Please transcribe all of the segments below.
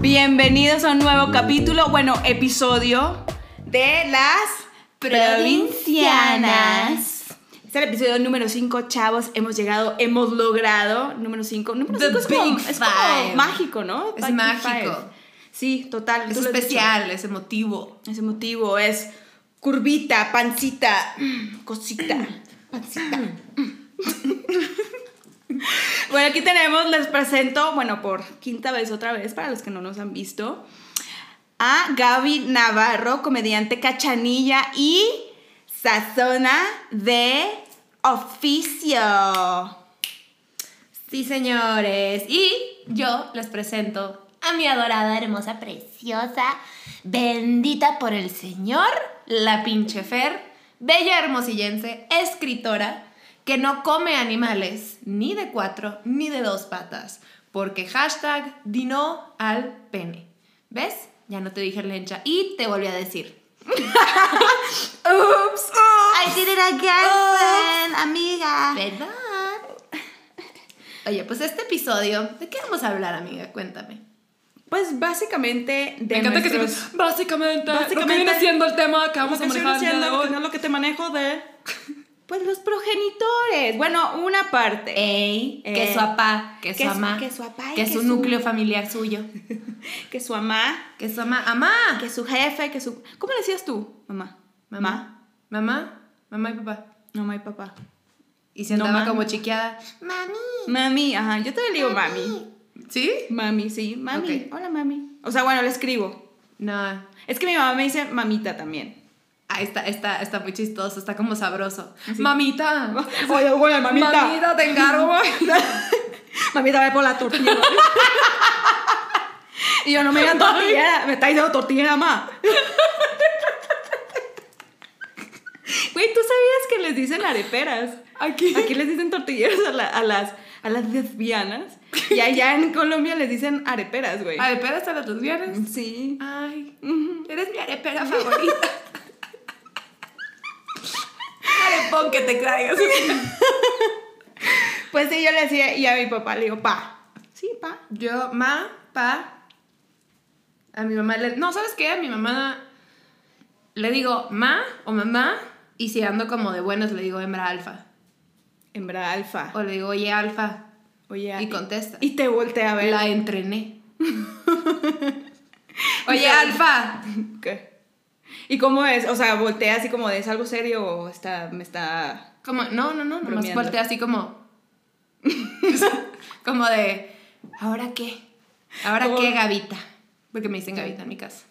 Bienvenidos a un nuevo capítulo, bueno, episodio de las provincianas. Este es el episodio número 5, chavos. Hemos llegado, hemos logrado. Número 5. Número The 5 es, como, es mágico, ¿no? Es mágico. five. Sí, total. Es especial, es emotivo. Ese motivo es curvita, pancita, cosita, pancita. bueno, aquí tenemos, les presento, bueno, por quinta vez otra vez, para los que no nos han visto, a Gaby Navarro, comediante cachanilla y sazona de oficio. Sí, señores. Y yo les presento a mi adorada, hermosa, preciosa, bendita por el Señor, la pinche Fer, bella hermosillense, escritora, que no come animales ni de cuatro ni de dos patas, porque hashtag dino al pene. ¿Ves? Ya no te dije lencha y te volví a decir. Oops, I did it again, amiga. ¿Verdad? Oye, pues este episodio, ¿de qué vamos a hablar, amiga? Cuéntame. Pues básicamente de Me encanta que nuestros- se... Básicamente, Básicamente, lo que viene siendo el tema que vamos Lo a que manejar el día de hoy. que lo que te manejo de. Pues los progenitores. Bueno, una parte. Ey, Eh, que su papá, que su que su- mamá, que su apá y que que su su- núcleo familiar suyo, Que su mamá, que su mamá, mamá, que su jefe, que su. ¿Cómo le decías tú? Mamá. mamá, mamá, mamá y papá. Mamá y papá. Y se No, andaba ma. como chiqueada. Mami. Mami, ajá. Yo te digo mami. ¿Sí? Mami, sí. Mami. Hola, mami. O sea, bueno, le escribo. No. Es que mi mamá me dice mamita también. Ah, está, está, está muy chistoso, está como sabroso. Sí. Mamita. Oye, oye, mamita. Mamita, te encargo. Mamita, ve por la tortilla. y yo no me digan tortilla, me está diciendo tortilla más. Güey, ¿tú sabías que les dicen areperas? Aquí. Aquí les dicen tortilleras a, la- a las, a las lesbianas. Y allá en Colombia les dicen areperas, güey. ¿Areperas a las lesbianas? Sí. Ay, eres mi arepera favorita. Arepón que te traigas. Pues sí, yo le decía, y a mi papá le digo, pa. Sí, pa. Yo, ma, pa. A mi mamá le. No, ¿sabes qué? A mi mamá le digo ma o mamá. Y si ando como de buenas, le digo hembra alfa. Hembra alfa. O le digo, oye, alfa. Oye, Y contesta. Y te voltea a ver. La entrené. oye, alfa. ¿Qué? ¿Y cómo es? O sea, voltea así como de, ¿es algo serio o está, me está... Como, no, no, no, nomás voltea así como. como de. ¿Ahora qué? ¿Ahora qué, Gavita? Porque me dicen Gavita en mi casa.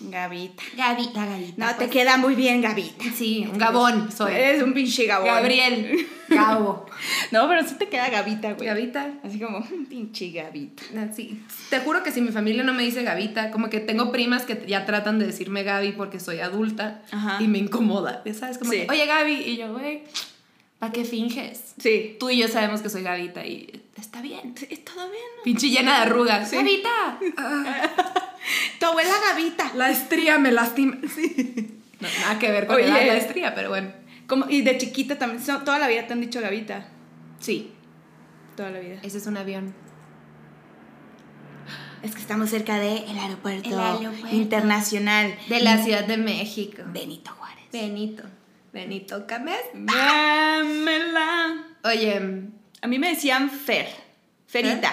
Gavita. Gavita, Gavita. No, te pues. queda muy bien, Gavita. Sí, un gabón soy. Eres un pinche gabón. Gabriel. Gabo. No, pero sí te queda Gavita, güey. Gavita. Así como, "Mm, pinche Gavita. Sí. Te juro que si mi familia no me dice Gavita, como que tengo primas que ya tratan de decirme Gaby porque soy adulta Ajá. y me incomoda. ¿Sabes? Como Sí. que, oye Gaby, y yo, güey, ¿para qué finges? Sí. Tú y yo sabemos que soy Gavita y está bien. Es todo bien. Pinche llena de arrugas. Sí. Gavita. Tu abuela Gavita. La estría me lastima. Sí. No, nada que ver con Oye. la, la estría, pero bueno. Como, y de chiquita también, toda la vida te han dicho Gavita. Sí, Toda la vida. ese es un avión. Es que estamos cerca del aeropuerto, El aeropuerto. internacional De la Ciudad de México. Benito Juárez. Benito. Benito Camés. Dámela. Oye, A mí me decían Fer. Ferita.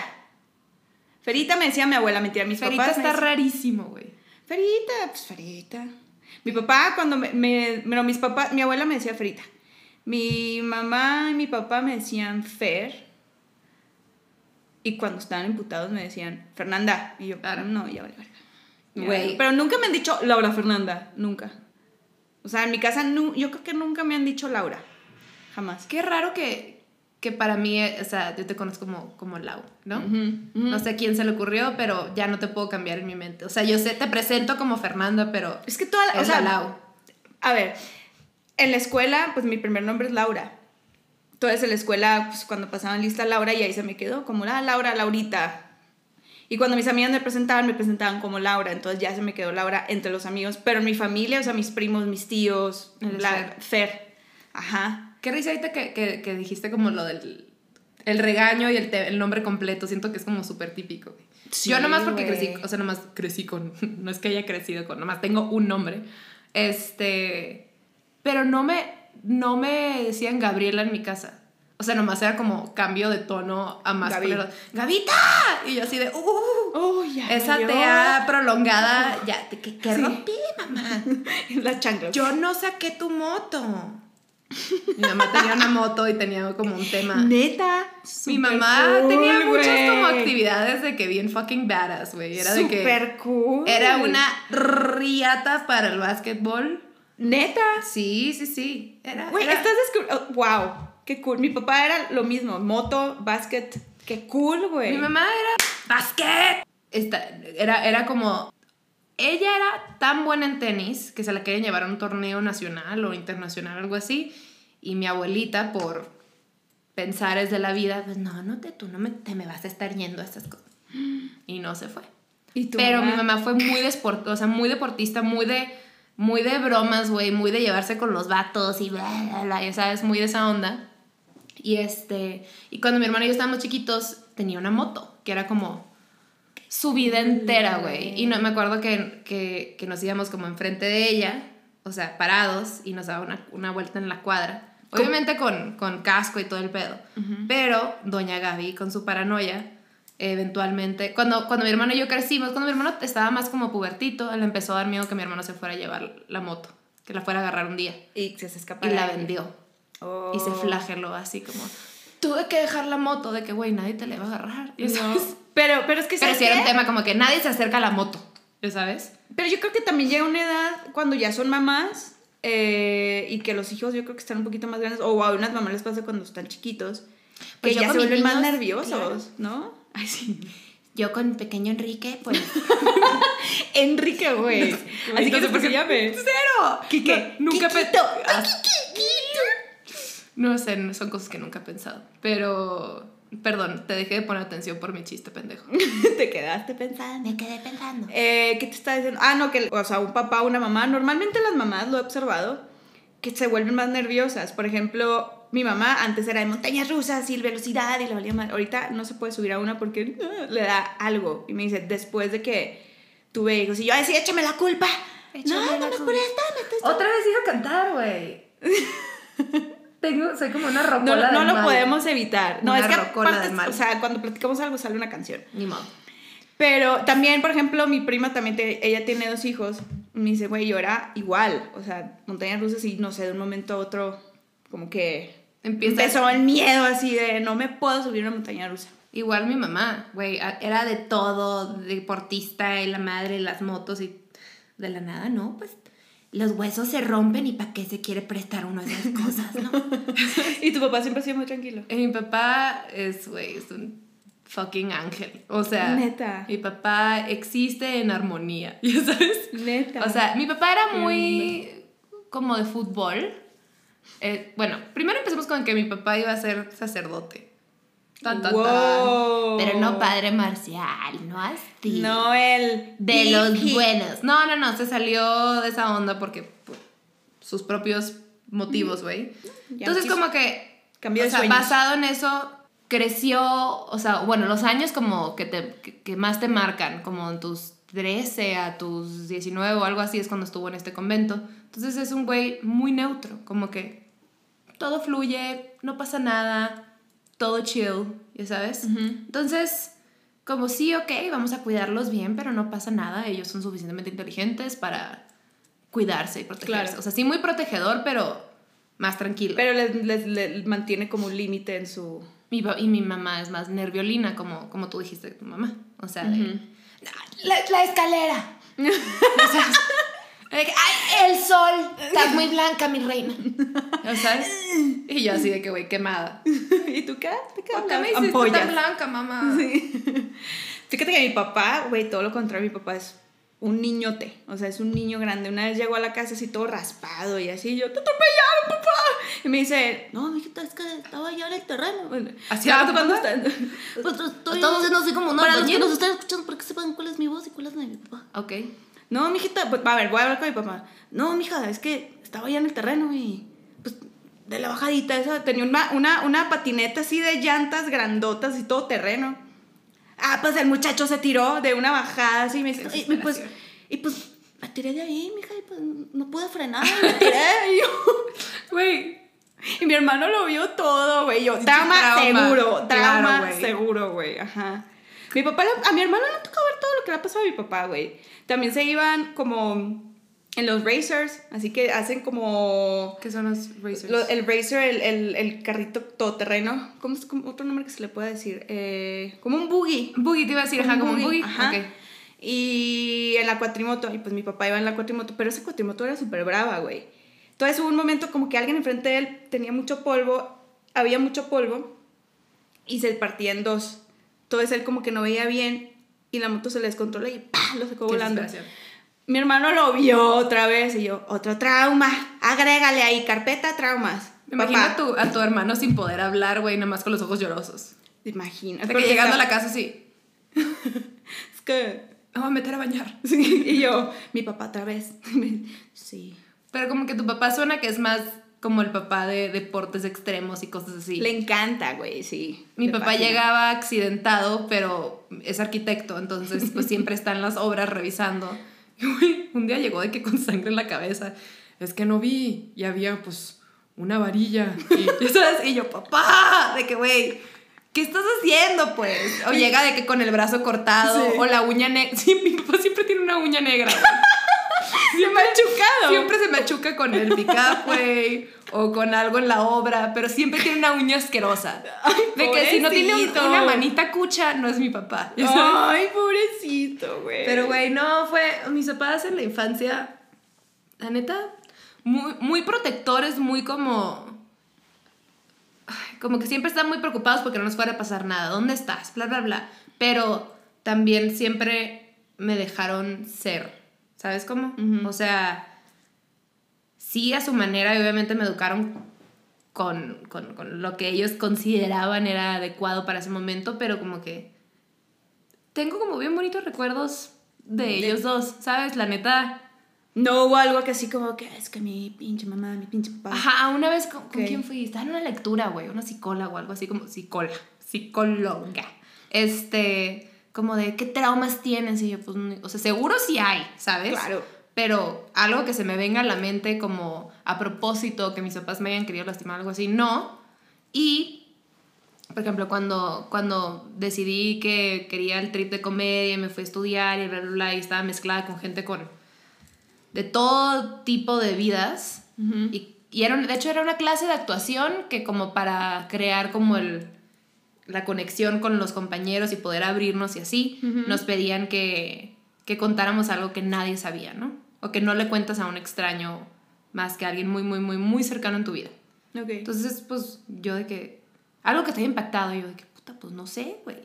Ferita me decía mi abuela, mentira, mis Ferita papás. me está rarísimo, güey. Ferita, pues Ferita. Mi papá, cuando me, me- Bueno, mis papás. Mi abuela me decía Ferita. Mi mamá y mi papá me decían Fer. Y cuando estaban imputados me decían Fernanda. Y yo, Claro. no, ya vale. Ya, Güey. Pero nunca me han dicho Laura Fernanda. Nunca. O sea, en mi casa, nu- yo creo que nunca me han dicho Laura. Jamás. Qué raro que, que para mí, eh, o sea, yo te conozco como, como Lau, ¿no? Ujú, ujú. No sé quién se le ocurrió, pero ya no te puedo cambiar en mi mente. O sea, yo sé, te presento como Fernanda, pero Es que toda la. O es sea, la Lau. A ver, en la escuela, pues mi primer nombre es Laura. Entonces en la escuela, pues cuando pasaban lista Laura y ahí se me quedó como la Laura, Laurita. Y cuando mis amigas me presentaban, me presentaban como Laura, entonces ya se me quedó Laura entre los amigos. Pero en mi familia, o sea, mis primos, mis tíos, la. Fer. Ajá. Qué risa ahorita que, que, que dijiste como lo del El regaño y el, te- el nombre completo, siento que es como súper típico. Sí, Yo nomás porque crecí, o sea, nomás crecí con, no es que haya crecido con, nomás tengo un nombre. Este, pero no me, no me decían Gabriela en mi casa. O sea, nomás era como cambio de tono a más Gaby. ¡Gavita! Y yo así de, ¡uh! Oh, ya. Esa tea prolongada, ya, te- que, que Sí. rompí, mamá. La chancla. Yo no saqué tu moto. Mi mamá tenía una moto y tenía como un tema. Neta. Mi mamá cool, tenía muchas como actividades de que bien fucking badass, güey. Era de que cool. era una riata para el básquetbol. Neta. Sí, sí, sí. Era, Güey, estás descubriendo. wow, qué cool. Mi papá era lo mismo, moto, básquet. Qué cool, güey. Mi mamá era básquet. Esta- era, era como ella era tan buena en tenis que se la querían llevar a un torneo nacional o internacional, algo así. Y mi abuelita, por pensares de la vida, pues no, no te, tú no me, te me vas a estar yendo a estas cosas. Y no se fue. ¿Y Pero mi mamá fue muy, desport o sea, muy deportista, muy de, muy de bromas, güey, muy de llevarse con los vatos y bla, bla, bla, ya sabes, muy de esa onda. Y este, y cuando mi hermano y yo estábamos chiquitos, tenía una moto, que era como su vida entera, güey. Y no, me acuerdo que, que, que nos íbamos como enfrente de ella, o sea, parados, y nos daba una, una vuelta en la cuadra. Obviamente con, con casco y todo el pedo. Pero doña Gaby, con su paranoia, eventualmente, cuando, cuando mi hermano y yo crecimos, cuando mi hermano estaba más como pubertito, le empezó a dar miedo que mi hermano se fuera a llevar la moto, que la fuera a agarrar un día. Y se se escapa. Y la vendió. Y se flageló así como, tuve que dejar la moto de que, güey, nadie te la iba a agarrar. ¿ya No. sabes? Pero, pero es que Pero ¿sabes sí era un tema como que nadie se acerca a la moto, ¿ya sabes? Pero yo creo que también llega una edad cuando ya son mamás eh, y que los hijos yo creo que están un poquito más grandes, o a unas mamás les pasa cuando están chiquitos, que Pues yo ya se vuelven más nerviosos, claro. ¿no? Ay, sí. Yo con pequeño Enrique, pues... Enrique, güey. Así que no sé por qué- llame. ¡Cero! Quique. No, nunca pe- Quiquito. No sé, son cosas que nunca he pensado. Pero, perdón, te dejé de poner atención por mi chiste pendejo. Te quedaste pensando. Me quedé pensando. Eh, ¿Qué te está diciendo? Ah, no, que, o sea, un papá una mamá, normalmente las mamás, lo he observado, que se vuelven más nerviosas. Por ejemplo, mi mamá antes era de montañas rusas y velocidad y le valía mal. Ahorita no se puede subir a una porque ah, le da algo. Y me dice, después de que tuve hijos, y yo, sí, échame la culpa. Échame no, la no, por esta, me estás... Otra vez iba a cantar, güey. Tengo, soy como una rocola No, del no lo mal. podemos evitar. No, Una es que aparte, o sea, cuando platicamos algo sale una canción. Ni modo. Pero también, por ejemplo, mi prima también, te- ella tiene dos hijos. Me dice, güey, yo era igual. O sea, montañas rusas y no sé, de un momento a otro, como que Empieza- empezó el miedo así de no me puedo subir a una montaña rusa. Igual mi mamá, güey, era de todo, deportista y la madre, las motos y de la nada, no, pues los huesos se rompen y para qué se quiere prestar uno de esas cosas, ¿no? Y tu papá siempre ha sido muy tranquilo. Y mi papá es, güey, es un fucking ángel. O sea, Neta. mi papá existe en armonía, ¿ya sabes? Neta. O sea, mi papá era muy como de fútbol. Eh, bueno, primero empecemos con que mi papá iba a ser sacerdote. Tan, tan, tan. Pero no padre marcial, no así. No el... De los buenos. No, no, no, se salió de esa onda porque por sus propios motivos, güey. Ya Entonces, como que, Cambió o de sea, sueños. basado en eso, creció, o sea, bueno, los años como que, te, que, que más te marcan, como en tus 13 a tus 19 o algo así, es cuando estuvo en este convento. Entonces, es un güey muy neutro, como que todo fluye, no pasa nada, todo chill, ya sabes. Entonces, como sí, ok, vamos a cuidarlos bien, pero no pasa nada, ellos son suficientemente inteligentes para cuidarse y protegerse. Claro. O sea, sí muy protegedor, pero más tranquilo. Pero les, les- les mantiene como un límite en su... Mi y mi mamá es más nerviolina, como, como tú dijiste de tu mamá. O sea, de, la, la escalera. O sea, de que, ¡Ay, el sol! Estás muy blanca, mi reina. O sea, y yo así de que, güey, quemada. ¿Y tú qué? ¿De qué ¿Por qué me hiciste tan blanca, mamá? Fíjate que mi papá, güey, todo lo contrario, mi papá es un niñote, o sea, es un niño grande. Una vez llegó a la casa así todo raspado y así, yo, te atropellaron, papá. Y me dice, no, mijita, es que estaba ya en el terreno. Bueno, ¿Así tu cuando está- Pues estoy... Estamos haciendo así como una Para los que nos están escuchando, para que sepan cuál es mi voz y cuál es la de mi papá. Ok. No, mijita, pues, a ver, voy a hablar con mi papá. No, mija, es que estaba ya en el terreno y pues de la bajadita esa, tenía una, una, una patineta así de llantas grandotas y todo terreno. Ah, pues el muchacho se tiró de una bajada así y me dice, y, y pues, y pues me tiré de ahí, mija, y pues no pude frenar, me tiré. y, yo- Güey. y mi hermano lo vio todo, güey. Yo, Pinche trauma, seguro, trauma Claro, seguro, güey. Ajá. Mi papá, a mi hermano le tocó ver todo lo que le ha pasado a mi papá, güey. También se iban como en los racers, así que hacen como ¿Qué son los racers? lo- el racer, el, el, el carrito todoterreno. ¿Cómo es como otro nombre que se le puede decir? Eh, como un buggy. Boogie, te iba a decir, ajá, como un boogie. Ajá. Ok. Y en la cuatrimoto, y pues mi papá iba en la cuatrimoto, pero esa cuatrimoto era súper brava, güey. Entonces hubo un momento como que alguien enfrente de él tenía mucho polvo, había mucho polvo, y se partía en dos. Entonces él como que no veía bien, y la moto se le descontroló y ¡pah! lo sacó volando. Mi hermano lo vio otra vez, y yo, otro trauma, agrégale ahí, carpeta traumas. Me imagino Papá, a tu, a tu hermano sin poder hablar, güey, nada más con los ojos llorosos. ¿Te imaginas? Porque llegando a la casa así, Es que... me voy a meter a bañar. Sí, y yo, mi papá otra vez. Sí. Pero como que tu papá suena que es más como el papá de deportes extremos y cosas así. Le encanta, güey, sí. Mi papá fascina. llegaba accidentado, pero es arquitecto, entonces pues siempre está en las obras revisando. Y güey, un día llegó de que con sangre en la cabeza. Es que no vi y había pues una varilla. Y, ¿sabes? y yo, papá, de que güey, ¿qué estás haciendo pues? O llega de que con el brazo cortado Sí. o la uña negra. Sí, mi papá siempre tiene una uña negra. Siempre machucado. Siempre se machuca con el pick-up, güey, o con algo en la obra, pero siempre tiene una uña asquerosa. de que si no tiene un- una manita cucha, no es mi papá. sabes. Ay, pobrecito, güey. Pero, güey, no, fue. Mis papás en la infancia, la neta, muy, muy protectores, muy como. Como que siempre están muy preocupados porque no nos fuera a pasar nada. ¿Dónde estás? Bla, bla, bla. Pero también siempre me dejaron ser. ¿Sabes cómo? O sea, sí a su manera y obviamente me educaron con, con, con lo que ellos consideraban era adecuado para ese momento, pero como que tengo como bien bonitos recuerdos de, De- ellos dos, ¿sabes? La neta. No hubo algo que así como que es que mi pinche mamá, mi pinche papá. Ajá, una vez, ¿con, con quién fui? Estaba en una lectura, güey, una psicóloga o algo así como psicóloga, psicóloga. Este, como de, ¿qué traumas tienes? Y yo, pues, o sea, seguro sí hay, ¿sabes? Claro. Pero algo que se me venga a la mente como a propósito, que mis papás me hayan querido lastimar, algo así, no. Y, por ejemplo, cuando, cuando decidí que quería el trip de comedia y me fui a estudiar y bla, bla, bla, y estaba mezclada con gente con de todo tipo de vidas. Y, y era, de hecho era una clase de actuación que como para crear como el, la conexión con los compañeros y poder abrirnos y así, Ujú. nos pedían que, que contáramos algo que nadie sabía, ¿no? O que no le cuentas a un extraño más que a alguien muy, muy, muy, muy cercano en tu vida. Ok. Entonces, pues yo de que... Algo que te haya impactado, yo de que, puta, pues no sé, güey.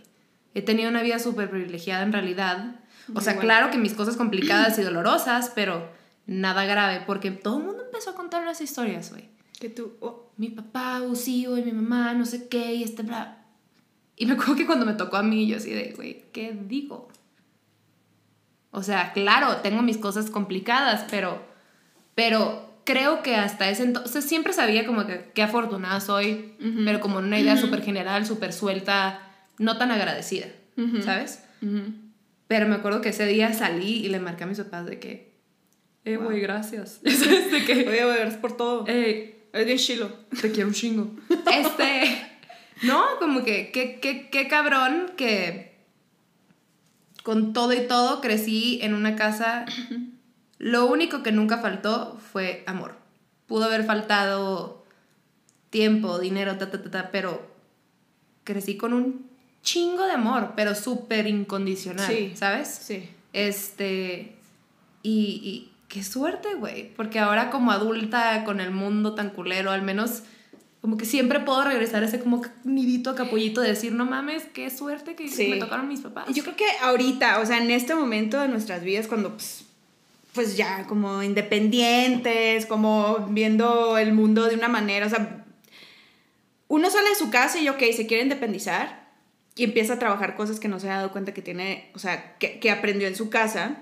He tenido una vida súper privilegiada en realidad. O Muy sea, bueno. claro que mis cosas complicadas y dolorosas, pero nada grave, porque todo el mundo empezó a contar unas historias, güey. que tú. oh, Mi papá abusivo y mi mamá no sé qué y este bla. Y me acuerdo que cuando me tocó a mí, yo así de, güey, ¿qué digo? O sea, claro, tengo mis cosas complicadas, pero, pero creo que hasta ese entonces siempre sabía como que qué afortunada soy, pero como en una idea súper general, súper suelta, no tan agradecida, Ujú. ¿sabes? Pero me acuerdo que ese día salí y le marqué a mis papás de que, eh, Wow. güey, gracias. De que, Oye, güey, gracias por todo. eh, Es bien chilo. te quiero un chingo. Este, no, como que, qué, cabrón que con todo y todo crecí en una casa. Lo único que nunca faltó fue amor. Pudo haber faltado tiempo, dinero, ta, ta, ta, ta, pero crecí con un chingo de amor, pero súper incondicional, Sí. ¿sabes? Sí. Este. Y, y qué suerte, güey. Porque ahora, como adulta, con el mundo tan culero, al menos. Como que siempre puedo regresar a ese como nidito a capullito de decir, no mames, qué suerte que Sí. me tocaron mis papás. Yo creo que ahorita, o sea, en este momento de nuestras vidas, cuando pues, pues ya como independientes, como viendo el mundo de una manera, o sea, uno sale de su casa y, ok, se quiere independizar y empieza a trabajar cosas que no se ha dado cuenta que tiene, o sea, que, que aprendió en su casa,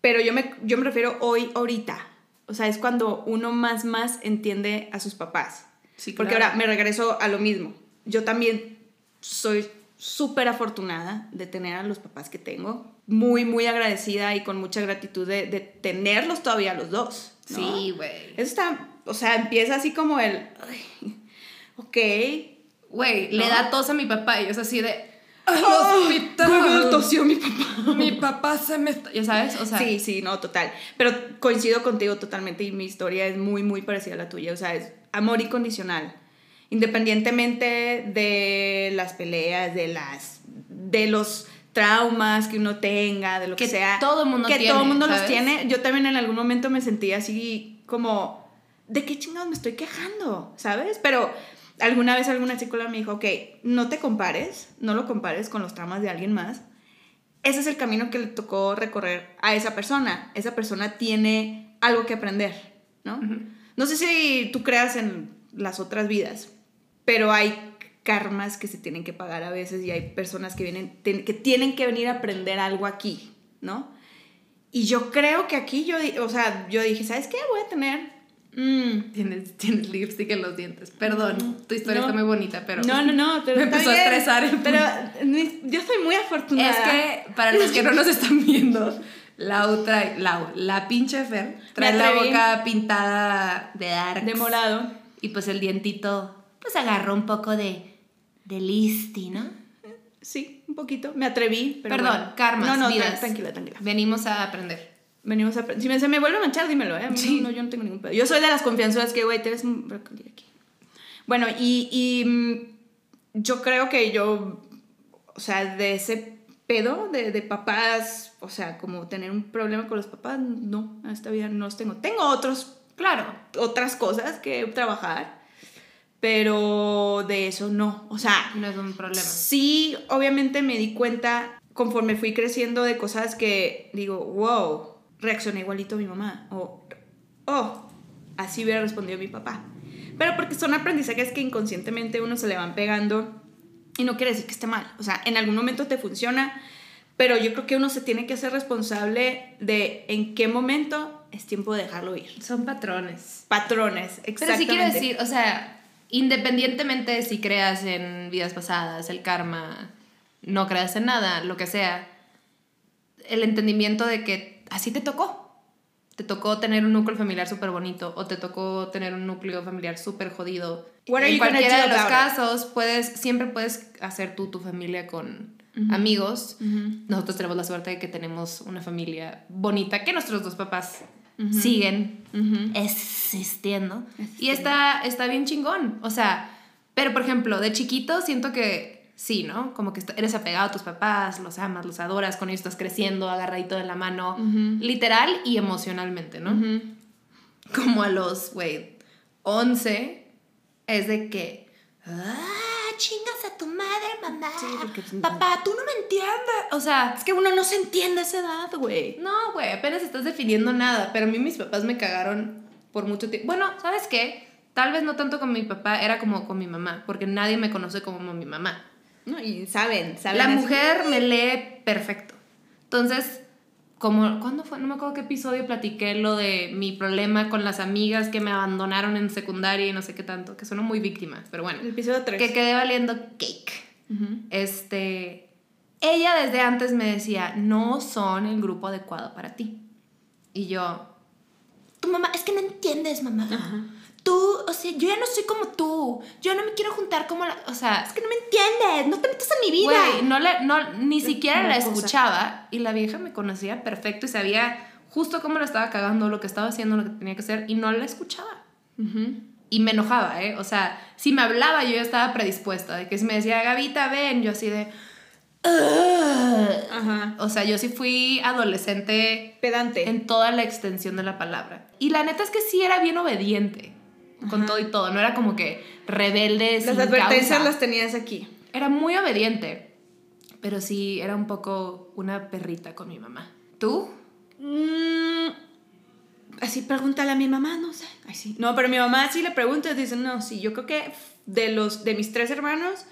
pero yo me, yo me refiero hoy, ahorita. o sea, es cuando uno más, más entiende a sus papás. Sí, Porque claro. ahora me regreso a lo mismo. Yo también soy súper afortunada de tener a los papás que tengo. Muy, muy agradecida y con mucha gratitud de, de tenerlos todavía los dos. ¿no? Sí, güey. Eso está, o sea, empieza así como el, ay, ok. Güey, le da tos a mi papá y es así de. ¡Ay, Oh, hospital! Google tosió mi papá. Mi papá se me está. ¿Ya sabes? O sea, sí, sí, no, total. Pero coincido contigo totalmente y mi historia es muy, muy parecida a la tuya. O sea, es amor incondicional. Independientemente de las peleas, de las. de los traumas que uno tenga, de lo que, Que sea. todo mundo que tiene, todo mundo los tiene. Yo también en algún momento me sentí así como. ¿De qué chingados me estoy quejando? ¿Sabes? Pero alguna vez alguna psicóloga me dijo, ok, no te compares, no lo compares con los traumas de alguien más ese es el camino que le tocó recorrer a esa persona. Esa persona tiene algo que aprender, ¿no? No sé si tú creas en las otras vidas, pero hay karmas que se tienen que pagar a veces y hay personas que vienen que tienen que venir a aprender algo aquí, ¿no? Y yo creo que aquí yo, o sea, yo dije, ¿sabes qué? Voy a tener mm, Tienes, tienes lipstick en los dientes. Perdón, tu historia No. está muy bonita, pero. no, no, no, pero me empezó a estresar el Pero yo soy muy afortunada. Es que, para los que no nos están viendo, Lau trae. Lau, la pinche Fer, trae la boca pintada de dark. de morado. Y pues el dientito, pues agarró un poco de. de listi, ¿no? Sí, un poquito. Me atreví, pero Perdón, bueno. karmas, No, no, vidas. tranquila, tranquila. Venimos a aprender. Venimos a... Si me, se me vuelve a manchar, dímelo, ¿eh? A mí Sí. No, yo no tengo ningún pedo. Yo soy de las confianzudas que, güey, tienes un brócoli aquí. Bueno, y, y mm, yo creo que yo, o sea, de ese pedo de, de papás, o sea, como tener un problema con los papás, no, esta vida no los tengo. Tengo otros, Claro. otras cosas que trabajar, pero de eso no. O sea, No es un problema. Sí, obviamente me di cuenta conforme fui creciendo de cosas que digo, wow, reaccioné igualito a mi mamá. O, oh, así hubiera respondido mi papá. Pero porque son aprendizajes que inconscientemente uno se le van pegando y no quiere decir que esté mal. O sea, en algún momento te funciona, pero yo creo que uno se tiene que hacer responsable de en qué momento es tiempo de dejarlo ir. Son patrones. Patrones, Pero exactamente. sí quiero decir, o sea, independientemente de si creas en vidas pasadas, el karma, no creas en nada, lo que sea, el entendimiento de que así te tocó. Te tocó tener un núcleo familiar súper bonito o te tocó tener un núcleo familiar súper jodido. En cualquiera de los about casos, puedes, siempre puedes hacer tú tu familia con amigos. Nosotros tenemos la suerte de que tenemos una familia bonita que nuestros dos papás siguen Ujú. existiendo. Y está, está bien chingón. O sea, pero por ejemplo, de chiquito siento que sí, ¿no? Como que eres apegado a tus papás, los amas, los adoras, con ellos estás creciendo, agarradito de la mano, literal y emocionalmente, ¿no? Como a los, güey, 11, es de que, ah, chingas a tu madre, mamá. Sí, porque- Papá, tú no me entiendes. O sea, Es que uno no se entiende a esa edad, güey. no, güey, apenas estás definiendo nada. Pero a mí mis papás me cagaron por mucho tiempo. Bueno, ¿sabes qué? Tal vez no tanto con mi papá, era como con mi mamá, porque nadie me conoce como mi mamá. No, y saben, saben. La mujer me lee perfecto. Entonces, como, ¿cuándo fue? No me acuerdo qué episodio platiqué lo de mi problema con las amigas que me abandonaron en secundaria y no sé qué tanto, que sueno muy víctima, pero bueno, El episodio 3. que quedé valiendo cake. Este, ella desde antes me decía, no son el grupo adecuado para ti. Y yo, tu mamá, es que no entiendes, mamá. Tú, o sea, yo ya no soy como tú. Yo no me quiero juntar como la, o sea, Es que no me entiendes, no te metas en mi vida. Güey, no le, no, ni siquiera la cosa. escuchaba y la vieja me conocía perfecto y sabía justo cómo la estaba cagando, lo que estaba haciendo, lo que tenía que hacer y no la escuchaba. Y me enojaba, ¿eh? O sea, si me hablaba yo ya estaba predispuesta, de que si me decía, Gavita, ven, yo así de... Ajá. O sea, yo sí fui adolescente Pedante. en toda la extensión de la palabra. Y la neta es que sí era bien obediente con Ajá. todo y todo, no era como que rebelde. Las sin advertencias causa. las tenías aquí. Era muy obediente, pero sí era un poco una perrita con mi mamá. ¿Tú? Mm, así pregúntale a mi mamá, no sé. Ay, sí. No, pero mi mamá sí le pregunta y dice, no, sí, yo creo que de los de mis tres hermanos,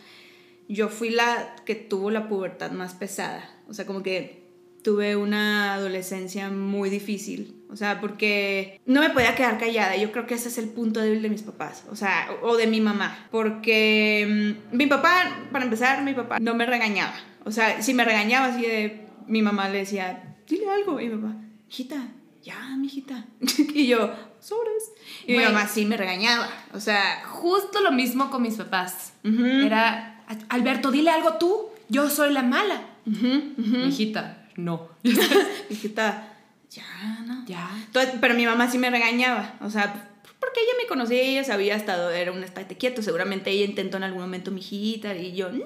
yo fui la que tuvo la pubertad más pesada. O sea, como que tuve una adolescencia muy difícil. O sea, porque no me podía quedar callada. Yo creo que ese es el punto débil de mis papás. O sea, o de mi mamá. Porque mm, mi papá, para empezar, mi papá no me regañaba. O sea, si me regañaba así de... Mi mamá le decía, dile algo. Y mi papá, hijita, ya, mijita. y yo, sobres. Y mi mamá sí me regañaba. O sea, Justo lo mismo con mis papás. Era, Alberto, dile algo tú. Yo soy la mala. ujú. Hijita, no. hijita, ya, no. ya. Entonces, pero mi mamá sí me regañaba, o sea, porque ella me conocía y ella sabía hasta era un estate quieto. Seguramente ella intentó en algún momento mi hijita y yo, "Nah".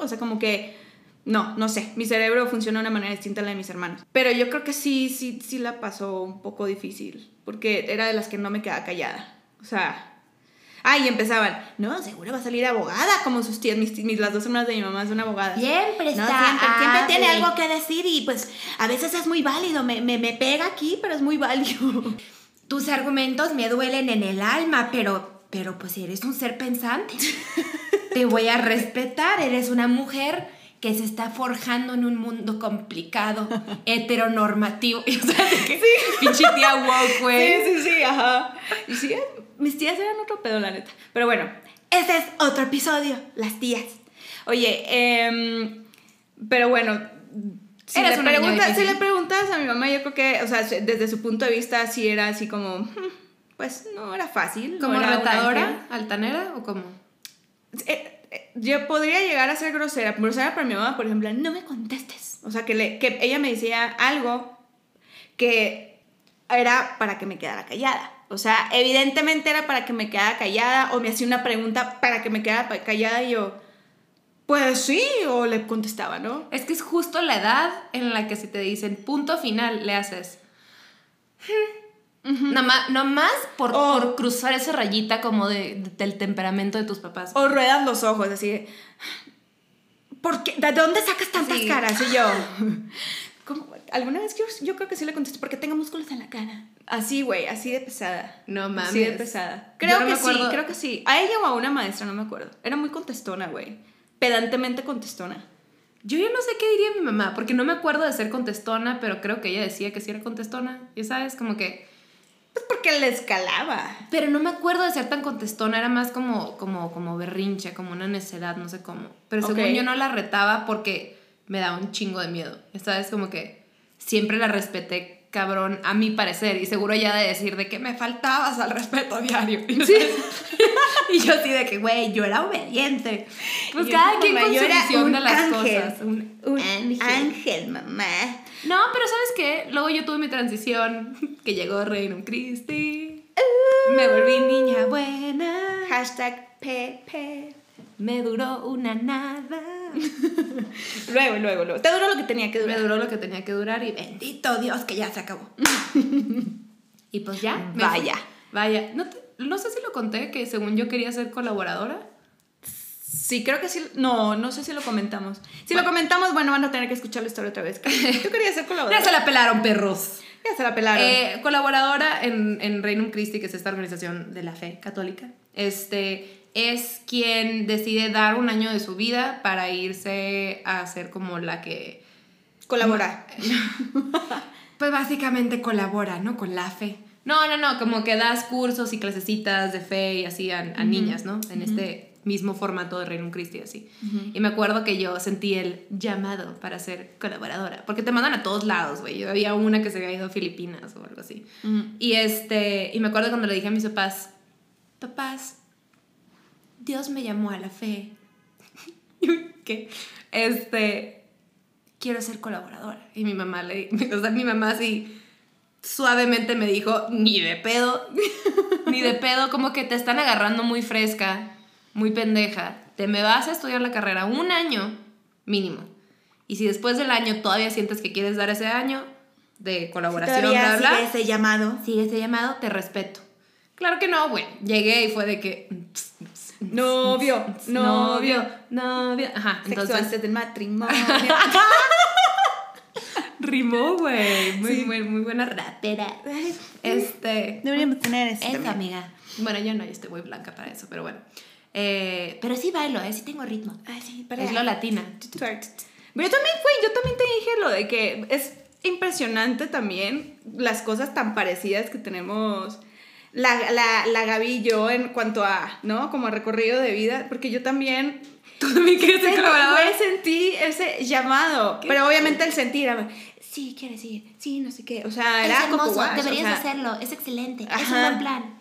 o sea, como que, no, no sé, mi cerebro funciona de una manera distinta a la de mis hermanos. Pero yo creo que sí, sí, sí la pasó un poco difícil, porque era de las que no me quedaba callada. O sea, ah, y empezaban, no, seguro va a salir abogada, como sus tías, mis, mis- las dos hermanas de mi mamá son abogadas. Siempre No, está. siempre, siempre tiene algo que decir y pues a veces es muy válido, me, me, me pega aquí, pero es muy válido. Tus argumentos me duelen en el alma, pero, pero pues eres un ser pensante. Te voy a respetar, eres una mujer que se está forjando en un mundo complicado, heteronormativo. O sea, que pinche tía woke, güey. Sí, sí, sí, ajá. Y sí, mis tías eran otro pedo, la neta. Pero bueno, ese es otro episodio, las tías. Oye, em, pero bueno, si le, si le preguntas a mi mamá, yo creo que, o sea, desde su punto de vista, sí era así como, "Hmm, pues no era fácil. no ¿Como era un ángel". retadora, altanera o cómo? Eh, eh, yo podría llegar a ser grosera. Grosera para mi mamá, por ejemplo, no me contestes. O sea, que, le, que ella me decía algo que era para que me quedara callada. O sea, evidentemente era para que me quedara callada o me hacía una pregunta para que me quedara callada y yo, pues sí, o le contestaba, ¿no? Es que es justo la edad en la que si te dicen punto final, le haces. No más, no más por, por cruzar esa rayita como de, de- del temperamento de tus papás. O ruedas los ojos, así de, ¿por qué? ¿De dónde sacas tantas Sí. caras? Y yo, ¿cómo? alguna vez yo, yo creo que sí le contesté, porque tengo músculos en la cara. Así, güey, así de pesada. No mames. Así de pesada. Creo no que sí, creo que sí. A ella o a una maestra, no me acuerdo. Era muy contestona, güey. Pedantemente contestona. Yo ya no sé qué diría mi mamá, porque no me acuerdo de ser contestona, pero creo que ella decía que sí era contestona. Y sabes, como que. Pues porque le escalaba. Pero no me acuerdo de ser tan contestona, era más como, como, como berrinche, como una necedad, no sé cómo. Pero según yo no la retaba porque me daba un chingo de miedo. Esta vez como que siempre la respeté cabrón, a mi parecer, y seguro ya de decir de que me faltabas al respeto diario. y yo así de que, güey, yo era obediente. Pues Y cada quien con yo era un de las ángel. cosas. Un, Un ángel. ángel, mamá. No, pero ¿sabes qué? Luego yo tuve mi transición, que llegó Reino Christi. Me volví niña buena. Hashtag Pepe. Me duró una nada. Luego, luego, luego. Te duró lo que tenía que Me durar. duró lo que tenía que durar y bendito Dios que ya se acabó. y pues ya. me Vaya. fui. Vaya. No, te- no sé si lo conté que según yo quería ser colaboradora. Sí, creo que sí. No, no sé si lo comentamos. Si Bueno. lo comentamos, bueno, van a tener que escuchar la historia otra vez. Tú querías ser colaboradora. Ya se la pelaron, perros. Ya se la pelaron. Eh, colaboradora en, en Reino Christi, que es esta organización de la fe católica, este, es quien decide dar un año de su vida para irse a ser como la que, Colabora. pues básicamente colabora, ¿no? Con la fe. No, no, no, como que das cursos y clasecitas de fe y así a, a niñas, ¿no? En este mismo formato de Reino Christi, así. Y me acuerdo que yo sentí el llamado para ser colaboradora, porque te mandan a todos lados, güey. Yo había una que se había ido a Filipinas o algo así. Y este, y me acuerdo cuando le dije a mis papás, papás, Dios me llamó a la fe. ¿Qué? Este, quiero ser colaboradora. Y mi mamá le, o sea, mi mamá así suavemente me dijo, ni de pedo, ni de pedo, como que te están agarrando muy fresca, muy pendeja. Te me vas a estudiar la carrera un año mínimo. Y si después del año todavía sientes que quieres dar ese año de colaboración, Todavía bla, bla, sigue ese llamado. sigue ese llamado, te respeto. Claro que no, güey. Llegué y fue de que. Novio, novio, novio. Ajá, Sexo entonces. antes del matrimonio. Rimó, güey. Muy, Sí. muy, muy buena rapera. Este. Deberíamos tener eso. Eso, también. amiga. Bueno, yo no, yo estoy muy blanca para eso, pero bueno. Eh, pero sí bailo, ¿eh? Sí tengo ritmo. Ay, sí, para Es lo latina. Pero yo también, güey, yo también te dije ejemplo, de que es impresionante también las cosas tan parecidas que tenemos la, la, la Gaby y yo en cuanto a, ¿no? Como recorrido de vida, porque yo también... Tú también quieres ser Sentí- ese llamado, pero obviamente el sentir, era, sí, quieres ir, sí, no sé qué, o sea, era Es como hermoso, guay, o deberías sea, hacerlo, es excelente, es un buen plan.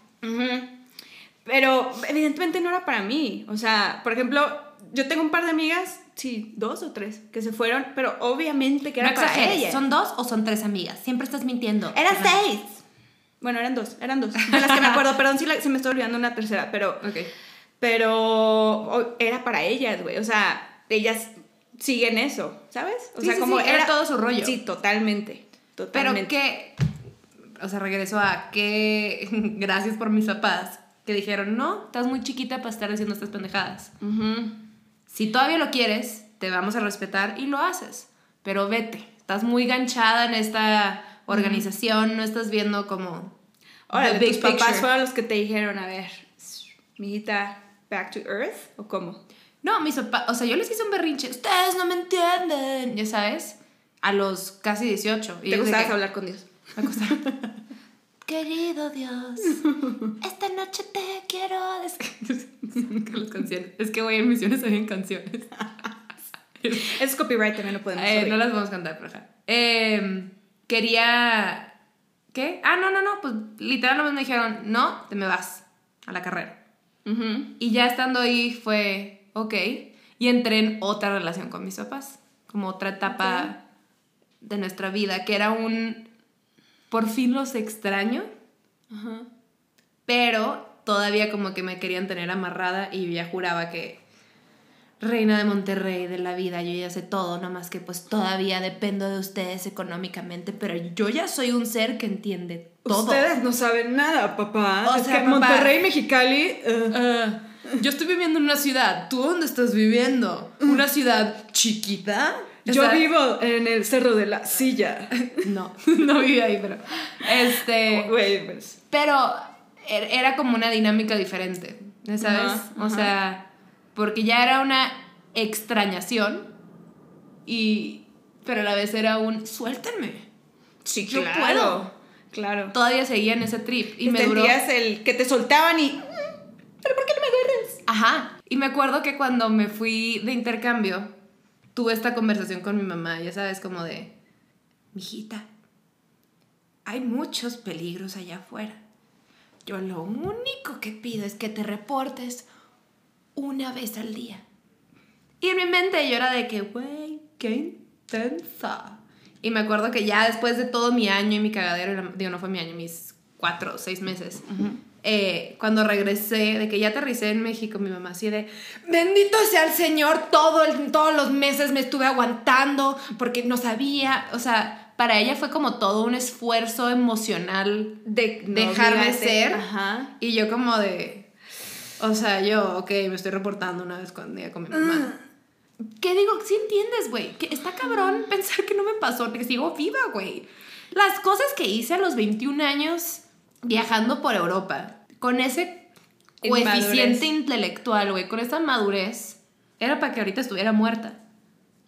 Pero evidentemente no era para mí. O sea, por ejemplo, yo tengo un par de amigas, sí, dos o tres, que se fueron, pero obviamente que era no para ellas. ¿son dos o son tres amigas? Siempre estás mintiendo. Eran Ajá. seis. Bueno, eran dos, eran dos. De las que me acuerdo, perdón si la- se me está olvidando una tercera, pero, pero era para ellas, güey. O sea, ellas siguen eso, ¿sabes? O Sí, sea, sí, como sí, era todo su rollo. Sí, totalmente. Pero Totalmente. que, o sea, regreso a que, gracias por mis papás, que dijeron, no, estás muy chiquita para estar haciendo estas pendejadas. Si todavía lo quieres, te vamos a respetar y lo haces. Pero vete, estás muy ganchada en esta organización, no estás viendo como... Ahora, ¿tus papás fueron los que te dijeron, a ver, mijita, back to earth? ¿O cómo? No, mis papás, o sea, yo les hice un berrinche, ustedes no me entienden, ya sabes, a los casi 18. Y ¿Te gustaba que- hablar con Dios? Me. Querido Dios, esta noche te quiero des- las canciones. Es que voy en misiones hay en canciones. Es copyright, también lo podemos Eh, no las vamos a cantar, pero. Eh, quería. ¿Qué? Ah, no, no, no. Pues literalmente me dijeron, no, te me vas a la carrera. Y ya estando ahí fue, ok. Y entré en otra relación con mis papás. Como otra etapa de nuestra vida, que era un. Por fin los extraño, pero todavía como que me querían tener amarrada y ya juraba que reina de Monterrey de la vida, yo ya sé todo, nomás que pues todavía dependo de ustedes económicamente, pero yo ya soy un ser que entiende todo. Ustedes no saben nada, papá. O es sea, que papá. Monterrey, Mexicali. uh, Ah, yo estoy viviendo en una ciudad, ¿tú dónde estás viviendo? ¿Una ciudad chiquita? Yo sea, vivo en el cerro de la silla. No, no viví ahí, pero... Este... Güey, pues. Pero er- era como una dinámica diferente, ¿sabes? O sea, porque ya era una extrañación y... Pero a la vez era un suéltenme. Sí, Yo claro. puedo. Claro. Todavía seguía en ese trip y me duró... El que te soltaban y. ¿Pero por qué no me agarras? Ajá. Y me acuerdo que cuando me fui de intercambio, tuve esta conversación con mi mamá, ya sabes, como de, mijita, hay muchos peligros allá afuera. Yo lo único que pido es que te reportes una vez al día. Y en mi mente yo era de que, güey, qué intensa. Y me acuerdo que ya después de todo mi año y mi cagadero, digo, no fue mi año, mis cuatro o seis meses, eh, cuando regresé, de que ya aterricé en México, mi mamá así de, bendito sea el Señor, todo el- todos los meses me estuve aguantando porque no sabía, o sea, para ella fue como todo un esfuerzo emocional De dejarme ser. Ajá. Y yo como de, o sea, yo, ok, me estoy reportando una vez con, día con mi mamá. ¿Qué digo? Sí entiendes, güey, que está cabrón pensar que no me pasó, que sigo viva, güey. Las cosas que hice a los 21 años viajando por Europa, con ese coeficiente intelectual, güey, con esa madurez, era para que ahorita estuviera muerta.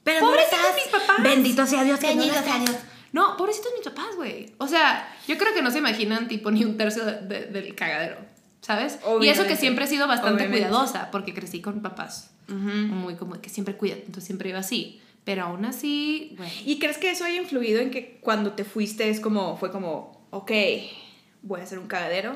Pero Pobrecitos no mis papás. Bendito sea Dios Bendito sea. Dios. No, pobrecitos mis papás, güey. O sea, yo creo que no se imaginan tipo ni un tercio de- de- del cagadero, ¿sabes? Y eso que siempre he sido bastante Obviamente. cuidadosa, porque crecí con papás muy como que siempre cuidan, entonces siempre iba así. Pero aún así, güey. ¿Y crees que eso haya influido en que cuando te fuiste es como, fue como, ok, voy a hacer un cagadero?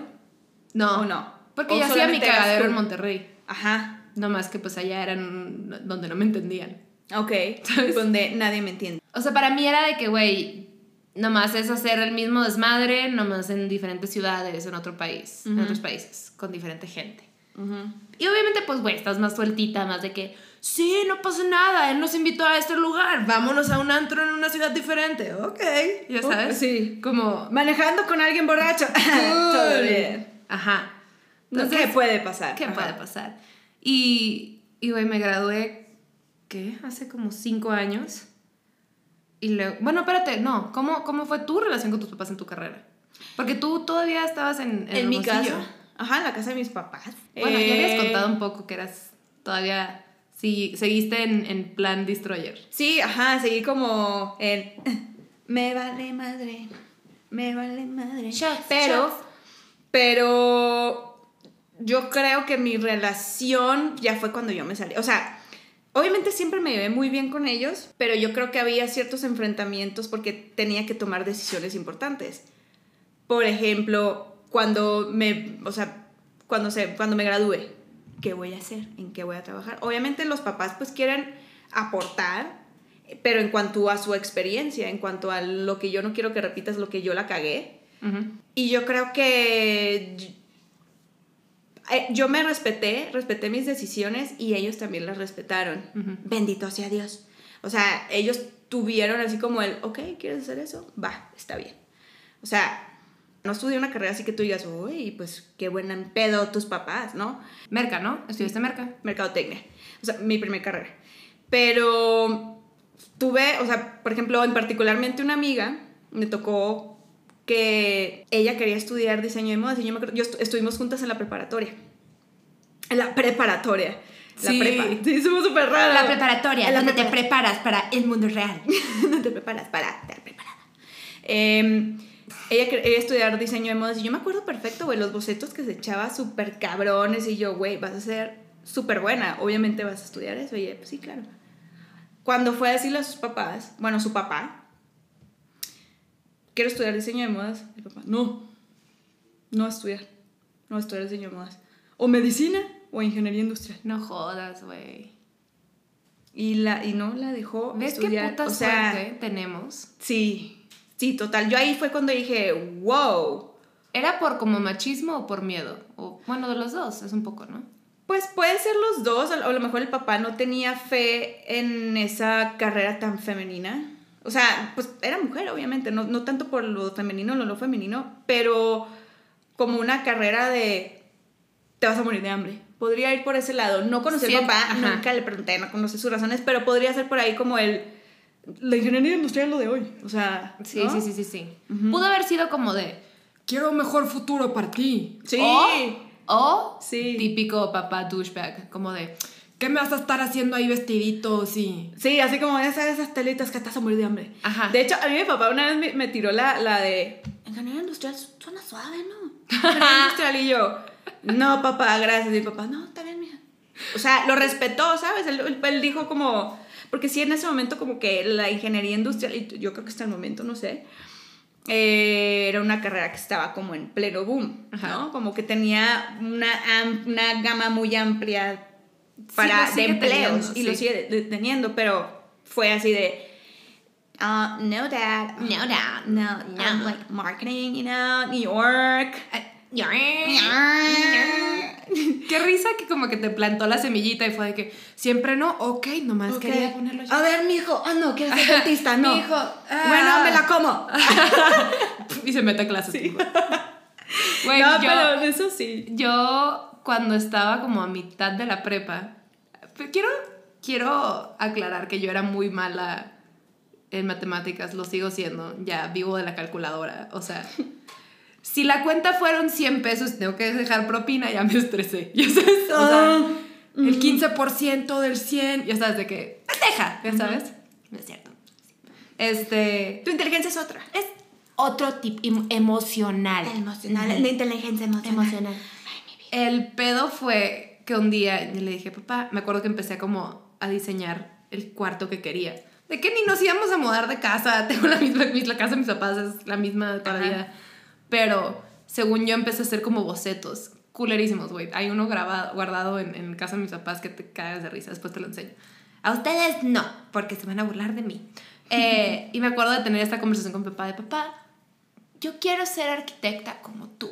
No, ¿O no? Porque ¿O yo hacía mi cagadero tú? en Monterrey. Ajá. No más que pues allá eran donde no me entendían. Ok. ¿Sabes? Donde nadie me entiende. O sea, para mí era de que, güey, nomás es hacer el mismo desmadre, nomás en diferentes ciudades, en otro país, en otros países, con diferente gente. Y obviamente, pues, güey, estás más sueltita, más de que, sí, no pasa nada, él nos invitó a este lugar, vámonos a un antro en una ciudad diferente, ok, ya sabes. sí. Como, Manejando con alguien borracho. Todo bien. Ajá. Entonces, ¿Qué puede pasar? ¿Qué Ajá. puede pasar? Y, y, güey, me gradué, ¿qué? Hace como cinco años. Y luego, bueno, espérate, no, ¿cómo, ¿cómo fue tu relación con tus papás en tu carrera? Porque tú todavía estabas en, En mi Hermosillo. casa. Ajá, en la casa de mis papás. Bueno, ya habías Eh, contado un poco que eras todavía Sí, seguiste en, en plan destroyer. Sí, ajá, seguí como en... Me vale madre, me vale madre. Shots, pero, shots. pero yo creo que mi relación ya fue cuando yo me salí. O sea, obviamente siempre me llevé muy bien con ellos, pero yo creo que había ciertos enfrentamientos porque tenía que tomar decisiones importantes. Por ejemplo, cuando me, o sea, cuando, se, cuando me gradúe, ¿qué voy a hacer? ¿En qué voy a trabajar? Obviamente los papás pues quieren aportar, pero en cuanto a su experiencia, en cuanto a lo que yo no quiero que repitas, lo que yo la cagué. Y yo creo que eh, yo me respeté, respeté mis decisiones y ellos también las respetaron. Bendito sea Dios. O sea, ellos tuvieron así como el, ok, ¿quieres hacer eso? Va, está bien. O sea, no estudié una carrera así que tú digas, uy, pues qué buen pedo tus papás, ¿no? Merca, ¿no? Estudiaste merca. mercadotecnia. O sea, mi primer carrera. Pero tuve, o sea, por ejemplo, en particularmente una amiga, me tocó que ella quería estudiar diseño de modas y yo, me acuerdo- yo estu- estuvimos juntas en la preparatoria. En la preparatoria. La Sí. prepa. Sí, somos súper raras. La preparatoria, la donde te prepara- preparas para el mundo real. no te preparas para estar preparada. Eh, ella quería estudiar diseño de modas y yo me acuerdo perfecto, güey, los bocetos que se echaba súper cabrones y yo, güey, vas a ser súper buena, obviamente vas a estudiar eso. Y ella, pues sí, claro. Cuando fue a decirle a sus papás, bueno, su papá, quiero estudiar diseño de modas, el papá, no, no va a estudiar, no va a estudiar diseño de modas. O medicina o ingeniería industrial. No jodas, güey. Y, la, y no la dejó ¿Ves qué estudiar. puta o sea, suerte tenemos? Sí, sí, total. Yo ahí fue cuando dije, wow. ¿Era por como machismo o por miedo? O, bueno, de los dos, es un poco, ¿no? Pues puede ser los dos, o a lo mejor el papá no tenía fe en esa carrera tan femenina. O sea, pues era mujer, obviamente, no, no tanto por lo femenino o lo femenino, pero como una carrera de te vas a morir de hambre. Podría ir por ese lado. No conocí Sí, al papá, ajá. nunca le pregunté, no conocí sus razones, pero podría ser por ahí como el la ingeniería industrial lo de hoy. O sea, Sí, ¿no? sí, sí, sí, sí. Pudo haber sido como de, quiero un mejor futuro para ti. Sí. O, o Sí. típico papá douchebag, como de, ¿qué me vas a estar haciendo ahí vestiditos y...? Sí, así como sabes esas telitas que estás a morir de hambre. Ajá. De hecho, a mí mi papá una vez me, me tiró la, la de ingeniería industrial suena suave, ¿no? Ingeniería industrial y yo, no, papá, gracias. Y mi papá, no, está bien, mija. O sea, lo respetó, ¿sabes? Él, él- dijo como, porque sí, en ese momento como que la ingeniería industrial, y yo creo que hasta el momento, no sé, eh, era una carrera que estaba como en pleno boom, Ajá. ¿no? Como que tenía una, una gama muy amplia para lo de sigue empleos teniendo, y lo sí. sigue de- de- teniendo, pero fue así de uh, no dad, No, dad. no, No. I'm like marketing, you know, New York. Qué risa que como que te plantó la semillita y fue de que siempre no, ok, nomás Ok. quería ponerlo yo. A ver, mijo, ah no, quieres ser dentista, no. Mijo, ah. Bueno, me la como. Y se mete a clases. tipo. Güey, no, yo, pero eso sí. yo cuando estaba como a mitad de la prepa, pero quiero, quiero aclarar que yo era muy mala en matemáticas, lo sigo siendo, ya vivo de la calculadora, o sea... Si la cuenta fueron 100 pesos y tengo que dejar propina, ya me estresé. Ya sabes, o sea, Ah, el 15% del 100, ya sabes, de que, deja, ya sabes. No es cierto. Este, Tu inteligencia es otra. es otro tipo em- emocional. Emocional, de inteligencia emocional. Emocional. El pedo fue que un día le dije, papá, me acuerdo que empecé como a diseñar el cuarto que quería. De que ni nos íbamos a mudar de casa, tengo la misma, mis- la casa de mis papás es la misma de toda la Ajá. vida. Pero según yo empecé a hacer como bocetos, culerísimos, güey. Hay uno grabado, guardado en, en casa de mis papás que te cagas de risa, después te lo enseño. A ustedes no, porque se van a burlar de mí. Eh, y me acuerdo de tener esta conversación con mi papá de papá, yo quiero ser arquitecta como tú.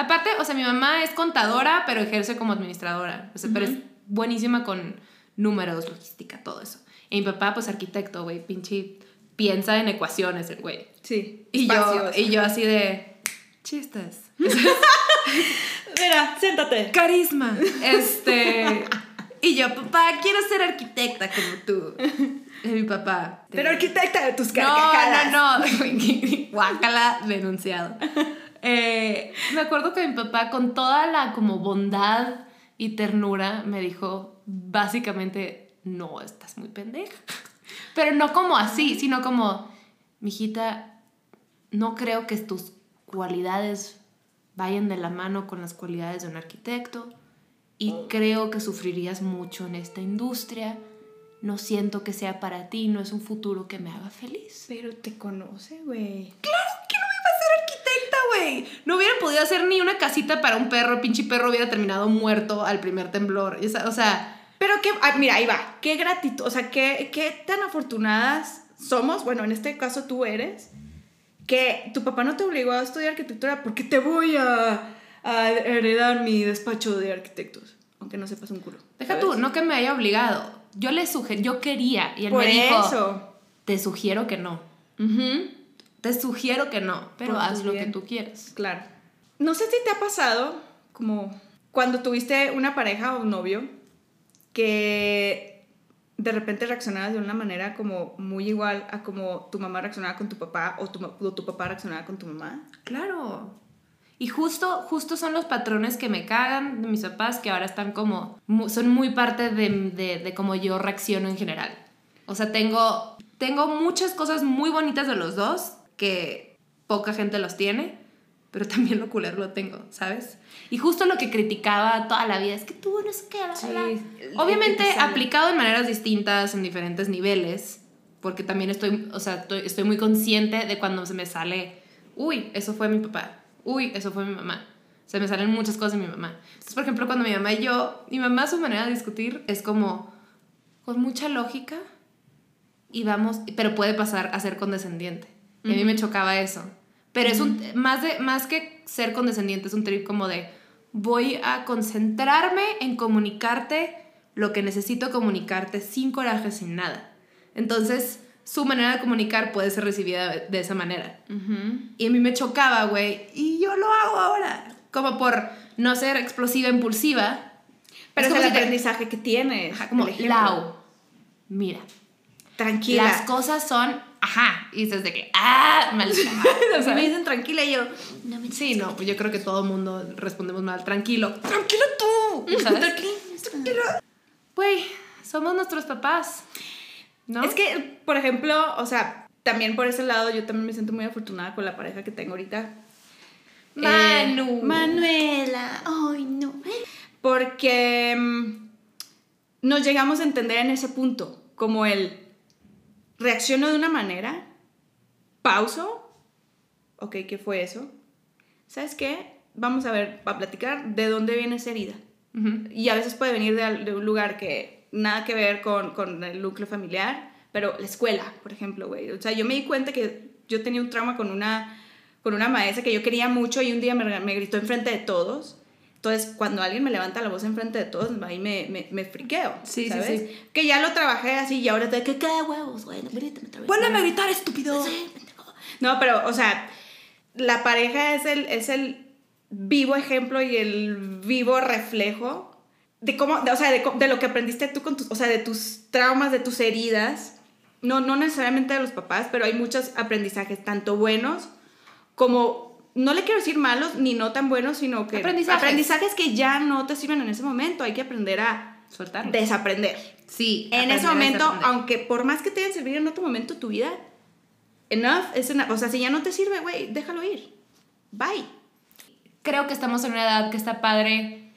Aparte, o sea, mi mamá es contadora, pero ejerce como administradora. O sea, pero es buenísima con números, logística, todo eso. Y mi papá, pues arquitecto, güey, pinche piensa en ecuaciones, el güey. Sí. Y yo, y yo así de chistes. Mira, siéntate. Carisma. Este. Y yo, papá, quiero ser arquitecta como tú. Y mi papá. Pero arquitecta de tus No, carcajadas. no, no. Guácala, denunciado. Eh, me acuerdo que mi papá, con toda la como bondad y ternura me dijo básicamente, no, estás muy pendeja. Pero no como así, sino como, mijita, no creo que tus cualidades vayan de la mano con las cualidades de un arquitecto y creo que sufrirías mucho en esta industria. No siento que sea para ti, no es un futuro que me haga feliz. Pero te conoce, güey. Claro que no iba a ser arquitecta, güey. No hubiera podido hacer ni una casita para un perro, pinche perro hubiera terminado muerto al primer temblor. O sea, Pero que, ah, mira, ahí va. Qué gratitud, o sea, qué, qué tan afortunadas somos, bueno, en este caso tú eres, que tu papá no te obligó a estudiar arquitectura porque te voy a, a heredar mi despacho de arquitectos, aunque no sepas un culo. deja ¿sabes? tú, no que me haya obligado. Yo le sugerí, yo quería y él Por me dijo, eso. te sugiero que no. Ujú, Te sugiero que no, pero tu haz lo que tú quieras. Claro. No sé si te ha pasado, como cuando tuviste una pareja o un novio, que de repente reaccionabas de una manera como muy igual a como tu mamá reaccionaba con tu papá o tu, ma- o tu papá reaccionaba con tu mamá. Claro. Y justo, justo son los patrones que me cagan de mis papás que ahora están como, son muy parte de, de, de cómo yo reacciono en general. O sea, tengo, tengo muchas cosas muy bonitas de los dos que poca gente los tiene, pero también lo culero lo tengo, ¿sabes? Y justo lo que criticaba toda la vida es que tú no sé qué, Sí, Obviamente aplicado en maneras distintas, en diferentes niveles, porque también estoy, o sea, estoy, estoy muy consciente de cuando se me sale, uy, eso fue mi papá, uy, eso fue mi mamá. Se me salen muchas cosas de mi mamá. Entonces, por ejemplo, cuando mi mamá y yo, mi mamá su manera de discutir es como con mucha lógica y vamos, pero puede pasar a ser condescendiente. Y a mí me chocaba eso. Pero es un, más, de, más que ser condescendiente, es un trip como de, voy a concentrarme en comunicarte lo que necesito comunicarte sin coraje, sin nada. Entonces, su manera de comunicar puede ser recibida de, esa manera. Y a mí me chocaba, güey, y yo lo hago ahora. Como por no ser explosiva, impulsiva. Pero es, como el si te- aprendizaje que tienes. Ajá, como. Lau, mira, Tranquila. las cosas son, ajá, y dices de que, ah, maldita. me ¿sabes? dicen tranquila y yo, no me Sí, no, pues yo creo que todo el mundo respondemos mal, tranquilo. Tranquilo tú, ¿sabes? tranquila. Güey, somos nuestros papás, ¿no? Es que, por ejemplo, o sea, también por ese lado yo también me siento muy afortunada con la pareja que tengo ahorita. Manu. Eh, Manuela. Ay, no. Porque mm, nos llegamos a entender en ese punto, como el reacciono de una manera, pauso, ok, ¿qué fue eso? ¿Sabes qué? Vamos a ver, a platicar de dónde viene esa herida. Y a veces puede venir de un lugar que nada que ver con, con el núcleo familiar, pero la escuela, por ejemplo, güey. O sea, yo me di cuenta que yo tenía un trauma con una, con una maestra que yo quería mucho y un día me, me gritó enfrente de todos. Entonces, cuando alguien me levanta la voz enfrente de todos, ahí me, me, me friqueo. Sí, ¿sabes? sí. Que ya lo trabajé así y ahora te que qué huevos, güey, no, grítame otra vez. Vuélveme a gritar, estúpido. Sí. No, pero, o sea, la pareja es el, es el vivo ejemplo y el vivo reflejo de cómo, de, o sea, de, de lo que aprendiste tú con tus, o sea, de tus traumas, de tus heridas. No, no necesariamente de los papás, pero hay muchos aprendizajes, tanto buenos como, no le quiero decir malos ni no tan buenos, sino que Aprendizajes. aprendizajes que ya no te sirven en ese momento. Hay que aprender a Soltarlo. desaprender. Sí. En ese momento, aunque por más que te hayan servido en otro momento de tu vida, enough es enough. O sea, si ya no te sirve, güey, déjalo ir. Bye. creo que estamos en una edad que está padre,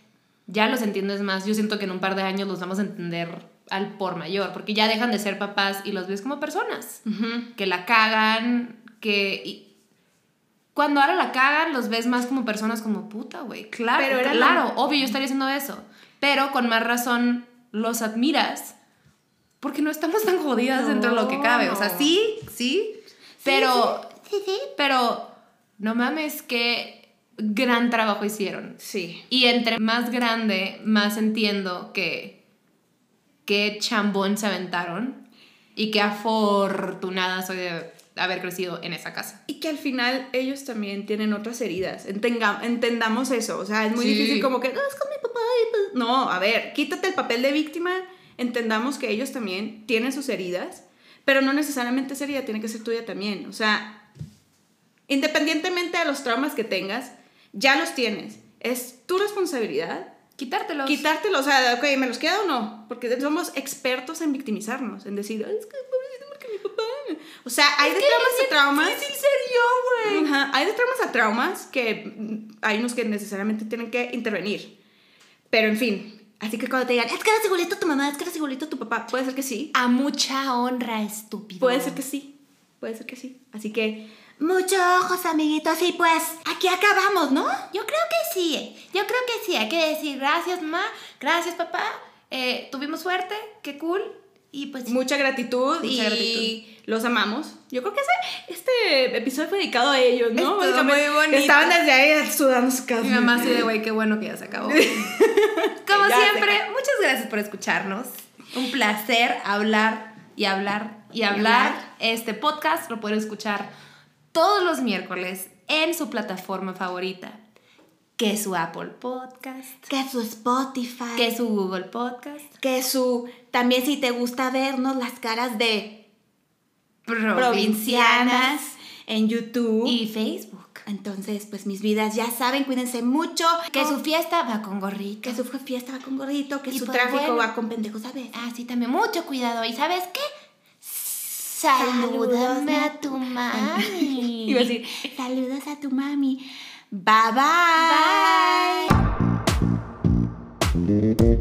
ya los entiendes más. Yo siento que en un par de años los vamos a entender al por mayor, porque ya dejan de ser papás y los ves como personas que la cagan, que y cuando ahora la cagan los ves más como personas como puta, güey. Claro, Pero era claro, obvio yo estaría haciendo eso, pero con más razón los admiras. Porque no estamos tan jodidas dentro de lo que cabe. O sea, sí, sí, pero, pero no mames, qué gran trabajo hicieron. Sí. Y entre más grande, más entiendo que qué chambón se aventaron y qué afortunada soy de haber crecido en esa casa. Y que al final ellos también tienen otras heridas. Entenga- entendamos eso. O sea, es muy Sí. difícil como que, "No, es con mi papá. y pues-". No, a ver, quítate el papel de víctima. Entendamos que ellos también tienen sus heridas, pero no necesariamente esa herida tiene que ser tuya también. O sea, independientemente de los traumas que tengas, ya los tienes. Es tu responsabilidad Quitártelos. quitártelo, o sea, ok, ¿me los queda o no? Porque somos expertos en victimizarnos, en decir, "Ay, es que pobrecito porque mi papá. O sea, hay de traumas a traumas. difícil ser yo, güey. Ajá, Hay de traumas a traumas que hay unos que necesariamente tienen que intervenir. Pero en fin, así que cuando te digan, es que eres igualito a tu mamá, es que eres igualito a tu papá, puede ser que sí. A mucha honra, estúpido. Puede ser que sí. Puede ser que sí. Así que, muchos ojos, amiguitos. Y pues, aquí acabamos, ¿no? Yo creo que sí. Yo creo que sí. Hay que decir gracias, mamá. Gracias, papá. Eh, tuvimos suerte. Qué cool. Y pues. Mucha gratitud Mucha y gratitud. los amamos. Yo creo que ese, este episodio fue dedicado a ellos, ¿no? Muy bonito. Estaban desde ahí sudando su casa. Mi mamá así de, güey, qué bueno que ya se acabó. Como Ya siempre, muchas gracias por escucharnos. Un placer hablar y hablar y hablar. hablar. Este podcast lo pueden escuchar todos los miércoles en su plataforma favorita. Que su Apple Podcast. Que su Spotify. Que su Google Podcast. que su también si te gusta vernos las caras de provincianas en YouTube Y Facebook. entonces pues mis vidas ya saben cuídense mucho Que su fiesta va con gorrito. que su fiesta va con gorrito que Y su pues, tráfico bueno. va con pendejos a veces Ah, sí, también mucho cuidado. ¿Y sabes qué? Salúdame a tu mami. iba a decir saludos a tu mami bye bye, Bye.